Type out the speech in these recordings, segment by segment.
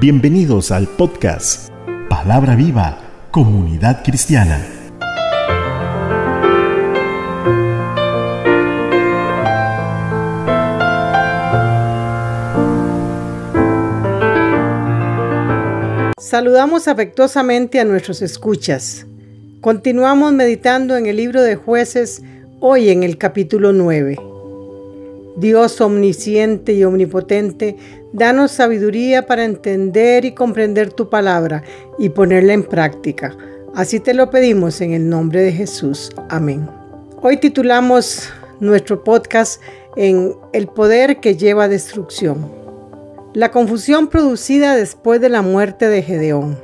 Bienvenidos al podcast Palabra Viva, Comunidad Cristiana. Saludamos afectuosamente a nuestros escuchas. Continuamos meditando en el libro de jueces hoy en el capítulo 9. Dios omnisciente y omnipotente, danos sabiduría para entender y comprender tu palabra y ponerla en práctica. Así te lo pedimos en el nombre de Jesús. Amén. Hoy titulamos nuestro podcast en El poder que lleva a destrucción. La confusión producida después de la muerte de Gedeón.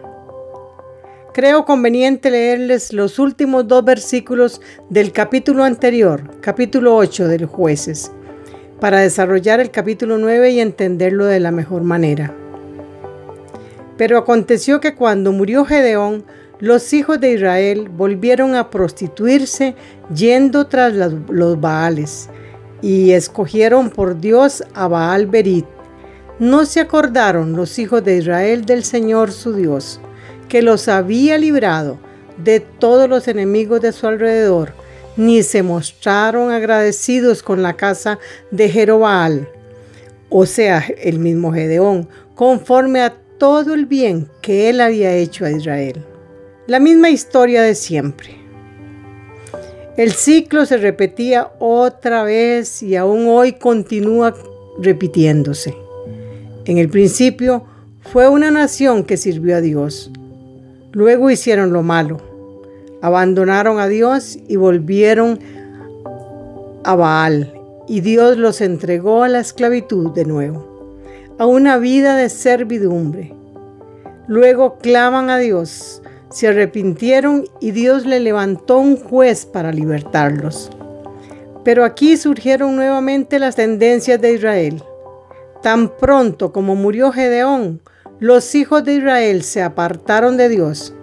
Creo conveniente leerles los últimos dos versículos del capítulo anterior, capítulo 8 del jueces para desarrollar el capítulo 9 y entenderlo de la mejor manera. Pero aconteció que cuando murió Gedeón, los hijos de Israel volvieron a prostituirse yendo tras los Baales y escogieron por Dios a Baal Berit. No se acordaron los hijos de Israel del Señor su Dios, que los había librado de todos los enemigos de su alrededor, ni se mostraron agradecidos con la casa de Jerobaal, o sea, el mismo Gedeón, conforme a todo el bien que él había hecho a Israel. La misma historia de siempre. El ciclo se repetía otra vez y aún hoy continúa repitiéndose. En el principio fue una nación que sirvió a Dios. Luego hicieron lo malo abandonaron a Dios y volvieron a Baal, y Dios los entregó a la esclavitud de nuevo, a una vida de servidumbre. Luego claman a Dios, se arrepintieron y Dios le levantó un juez para libertarlos. Pero aquí surgieron nuevamente las tendencias de Israel. Tan pronto como murió Gedeón, los hijos de Israel se apartaron de Dios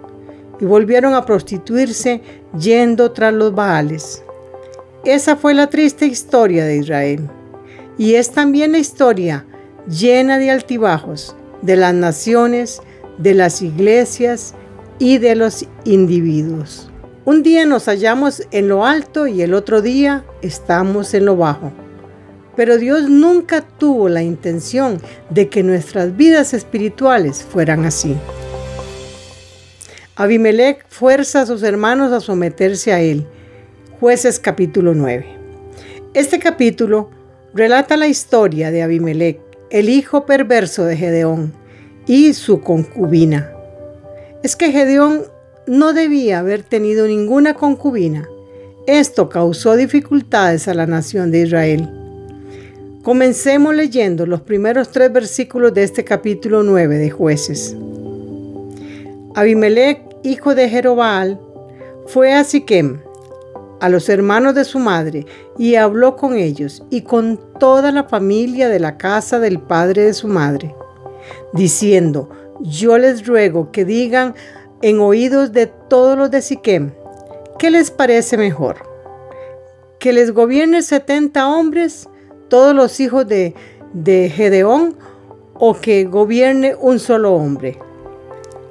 y volvieron a prostituirse yendo tras los Baales. Esa fue la triste historia de Israel. Y es también la historia llena de altibajos de las naciones, de las iglesias y de los individuos. Un día nos hallamos en lo alto y el otro día estamos en lo bajo. Pero Dios nunca tuvo la intención de que nuestras vidas espirituales fueran así. Abimelech fuerza a sus hermanos a someterse a él. Jueces capítulo 9. Este capítulo relata la historia de Abimelech, el hijo perverso de Gedeón, y su concubina. Es que Gedeón no debía haber tenido ninguna concubina. Esto causó dificultades a la nación de Israel. Comencemos leyendo los primeros tres versículos de este capítulo 9 de jueces. Abimelech, hijo de Jerobal, fue a Siquem, a los hermanos de su madre, y habló con ellos y con toda la familia de la casa del padre de su madre, diciendo, yo les ruego que digan en oídos de todos los de Siquem, ¿qué les parece mejor? ¿Que les gobierne setenta hombres, todos los hijos de, de Gedeón, o que gobierne un solo hombre?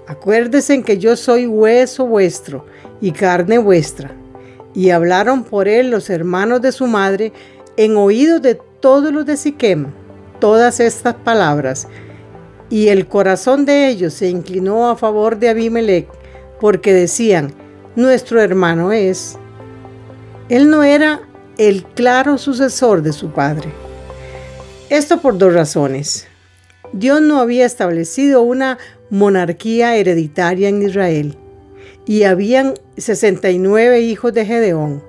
Acuérdense que yo soy hueso vuestro y carne vuestra. Y hablaron por él los hermanos de su madre en oídos de todos los de Siquem todas estas palabras. Y el corazón de ellos se inclinó a favor de Abimelech, porque decían, nuestro hermano es. Él no era el claro sucesor de su padre. Esto por dos razones. Dios no había establecido una monarquía hereditaria en Israel y habían 69 hijos de Gedeón,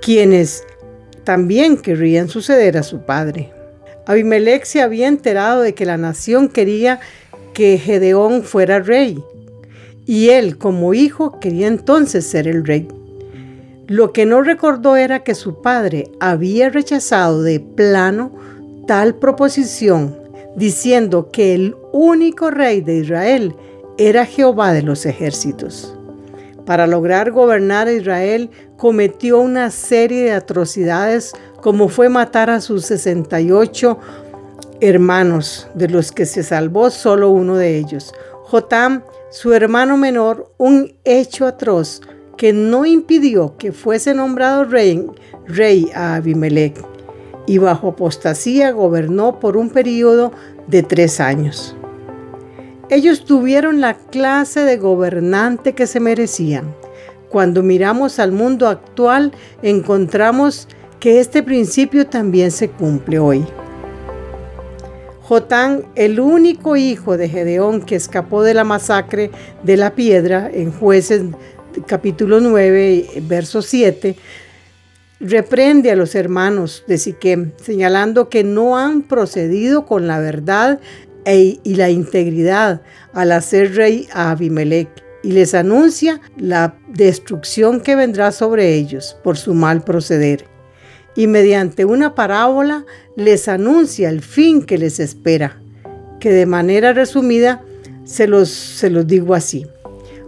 quienes también querrían suceder a su padre. Abimelech se había enterado de que la nación quería que Gedeón fuera rey y él como hijo quería entonces ser el rey. Lo que no recordó era que su padre había rechazado de plano tal proposición diciendo que el único rey de Israel era Jehová de los ejércitos. Para lograr gobernar a Israel cometió una serie de atrocidades como fue matar a sus 68 hermanos, de los que se salvó solo uno de ellos. Jotam, su hermano menor, un hecho atroz que no impidió que fuese nombrado rey, rey a Abimelech, y bajo apostasía gobernó por un periodo de tres años. Ellos tuvieron la clase de gobernante que se merecían. Cuando miramos al mundo actual, encontramos que este principio también se cumple hoy. Jotán, el único hijo de Gedeón que escapó de la masacre de la piedra en jueces capítulo 9, verso 7, reprende a los hermanos de Siquem, señalando que no han procedido con la verdad e, y la integridad al hacer rey a Abimelech y les anuncia la destrucción que vendrá sobre ellos por su mal proceder. Y mediante una parábola les anuncia el fin que les espera, que de manera resumida se los, se los digo así.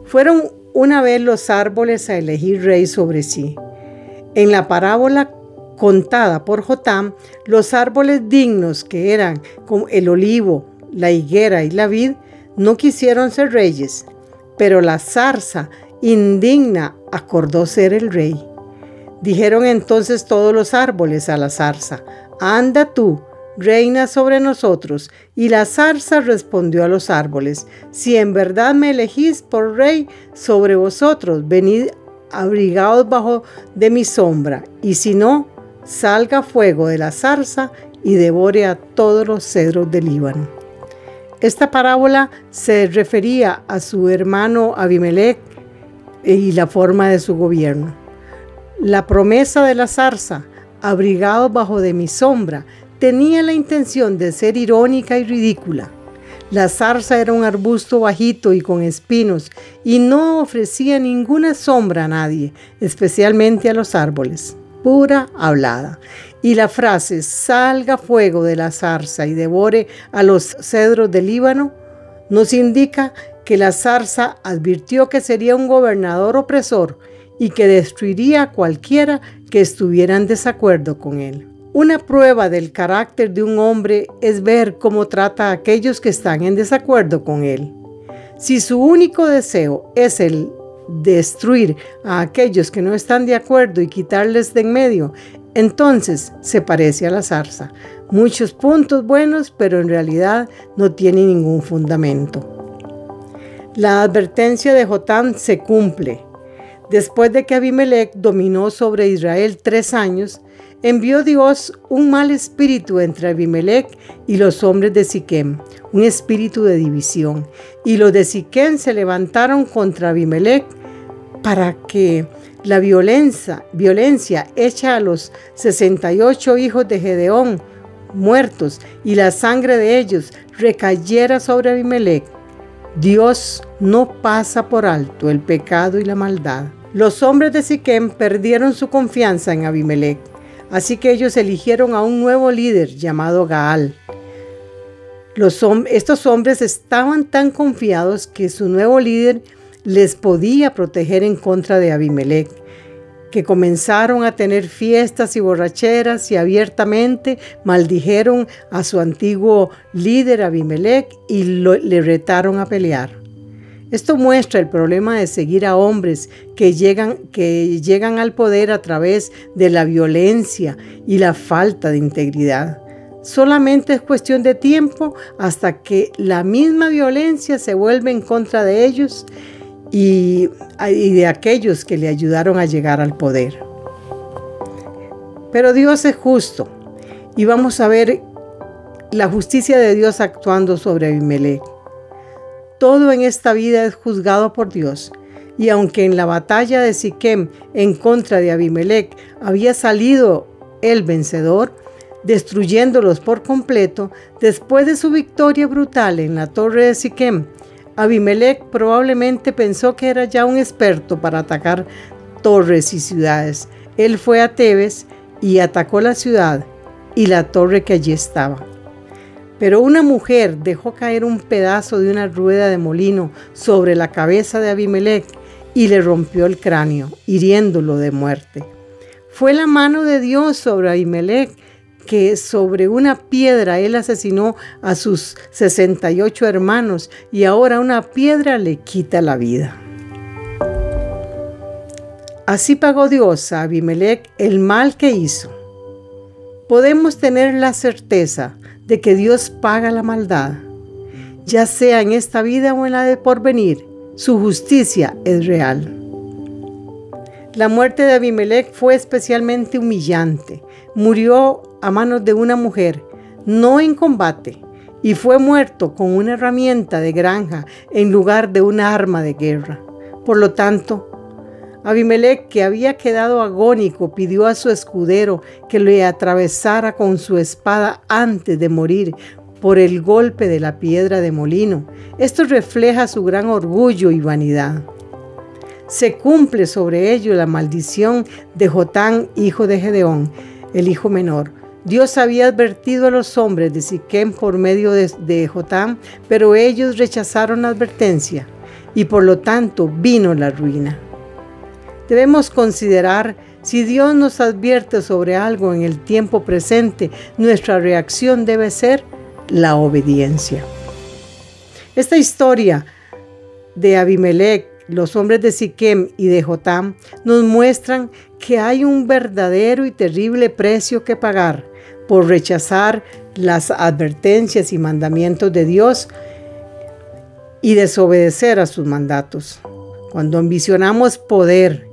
Fueron una vez los árboles a elegir rey sobre sí. En la parábola contada por Jotam, los árboles dignos que eran como el olivo, la higuera y la vid, no quisieron ser reyes, pero la zarza indigna acordó ser el rey. Dijeron entonces todos los árboles a la zarza, anda tú, reina sobre nosotros. Y la zarza respondió a los árboles, si en verdad me elegís por rey sobre vosotros, venid abrigados bajo de mi sombra, y si no, salga fuego de la zarza y devore a todos los cedros del Líbano. Esta parábola se refería a su hermano Abimelech y la forma de su gobierno. La promesa de la zarza, abrigados bajo de mi sombra, tenía la intención de ser irónica y ridícula. La zarza era un arbusto bajito y con espinos y no ofrecía ninguna sombra a nadie, especialmente a los árboles. Pura hablada. Y la frase salga fuego de la zarza y devore a los cedros del Líbano nos indica que la zarza advirtió que sería un gobernador opresor y que destruiría a cualquiera que estuviera en desacuerdo con él. Una prueba del carácter de un hombre es ver cómo trata a aquellos que están en desacuerdo con él. Si su único deseo es el destruir a aquellos que no están de acuerdo y quitarles de en medio, entonces se parece a la zarza. Muchos puntos buenos, pero en realidad no tiene ningún fundamento. La advertencia de Jotán se cumple. Después de que Abimelech dominó sobre Israel tres años, envió Dios un mal espíritu entre Abimelech y los hombres de Siquem, un espíritu de división. Y los de Siquem se levantaron contra Abimelech para que la violencia, violencia hecha a los 68 hijos de Gedeón muertos y la sangre de ellos recayera sobre Abimelech. Dios no pasa por alto el pecado y la maldad. Los hombres de Siquem perdieron su confianza en Abimelech Así que ellos eligieron a un nuevo líder llamado Gaal. estos hombres estaban tan confiados que su nuevo líder les podía proteger en contra de Abimelech, que comenzaron a tener fiestas y borracheras y abiertamente maldijeron a su antiguo líder Abimelech y le retaron a pelear. Esto muestra el problema de seguir a hombres que llegan, que llegan al poder a través de la violencia y la falta de integridad. Solamente es cuestión de tiempo hasta que la misma violencia se vuelve en contra de ellos y, de aquellos que le ayudaron a llegar al poder. Pero Dios es justo y vamos a ver la justicia de Dios actuando sobre Abimelech. Todo en esta vida es juzgado por Dios. Y aunque en la batalla de Siquem en contra de Abimelech había salido el vencedor, destruyéndolos por completo, después de su victoria brutal en la torre de Siquem, Abimelech probablemente pensó que era ya un experto para atacar torres y ciudades. Él fue a Tebes y atacó la ciudad y la torre que allí estaba. Pero una mujer dejó caer un pedazo de una rueda de molino sobre la cabeza de Abimelech y le rompió el cráneo, hiriéndolo de muerte. Fue la mano de Dios sobre Abimelech que sobre una piedra él asesinó a sus 68 hermanos y ahora una piedra le quita la vida. Así pagó Dios a Abimelech el mal que hizo. Podemos tener la certeza de que Dios paga la maldad, ya sea en esta vida o en la de porvenir. Su justicia es real. La muerte de Abimelech fue especialmente humillante. Murió a manos de una mujer, no en combate, y fue muerto con una herramienta de granja en lugar de una arma de guerra. Por lo tanto, Abimelech, que había quedado agónico, pidió a su escudero que le atravesara con su espada antes de morir por el golpe de la piedra de molino. Esto refleja su gran orgullo y vanidad. Se cumple sobre ello la maldición de Jotán, hijo de Gedeón, el hijo menor. Dios había advertido a los hombres de Siquem por medio de, de Jotán, pero ellos rechazaron la advertencia y por lo tanto vino la ruina. Debemos considerar si Dios nos advierte sobre algo en el tiempo presente, nuestra reacción debe ser la obediencia. Esta historia de Abimelech, los hombres de Siquem y de Jotam nos muestran que hay un verdadero y terrible precio que pagar por rechazar las advertencias y mandamientos de Dios y desobedecer a sus mandatos. Cuando ambicionamos poder,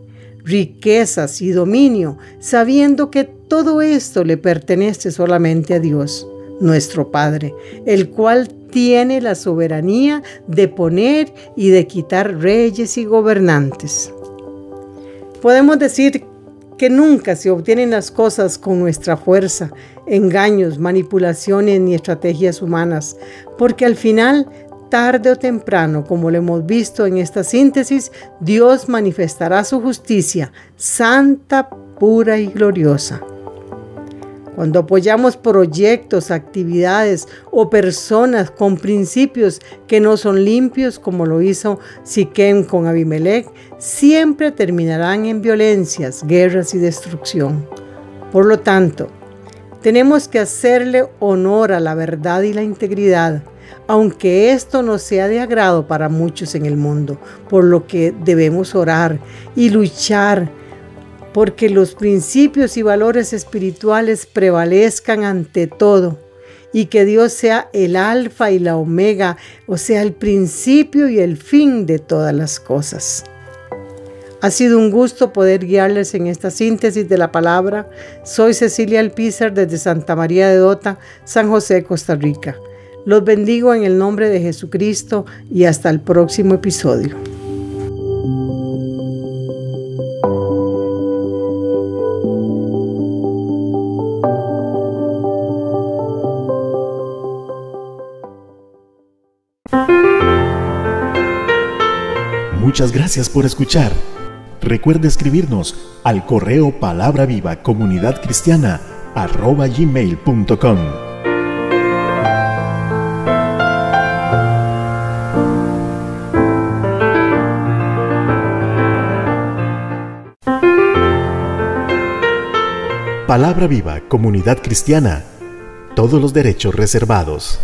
riquezas y dominio, sabiendo que todo esto le pertenece solamente a Dios, nuestro Padre, el cual tiene la soberanía de poner y de quitar reyes y gobernantes. Podemos decir que nunca se obtienen las cosas con nuestra fuerza, engaños, manipulaciones ni estrategias humanas, porque al final tarde o temprano, como lo hemos visto en esta síntesis, Dios manifestará su justicia santa, pura y gloriosa. Cuando apoyamos proyectos, actividades o personas con principios que no son limpios, como lo hizo Siquem con Abimelech, siempre terminarán en violencias, guerras y destrucción. Por lo tanto, tenemos que hacerle honor a la verdad y la integridad aunque esto no sea de agrado para muchos en el mundo, por lo que debemos orar y luchar porque los principios y valores espirituales prevalezcan ante todo y que Dios sea el alfa y la omega, o sea, el principio y el fin de todas las cosas. Ha sido un gusto poder guiarles en esta síntesis de la palabra. Soy Cecilia Alpizar desde Santa María de Dota, San José, Costa Rica. Los bendigo en el nombre de Jesucristo y hasta el próximo episodio. Muchas gracias por escuchar. Recuerde escribirnos al correo palabra viva comunidad cristiana arroba gmail.com. Palabra Viva, Comunidad Cristiana. Todos los derechos reservados.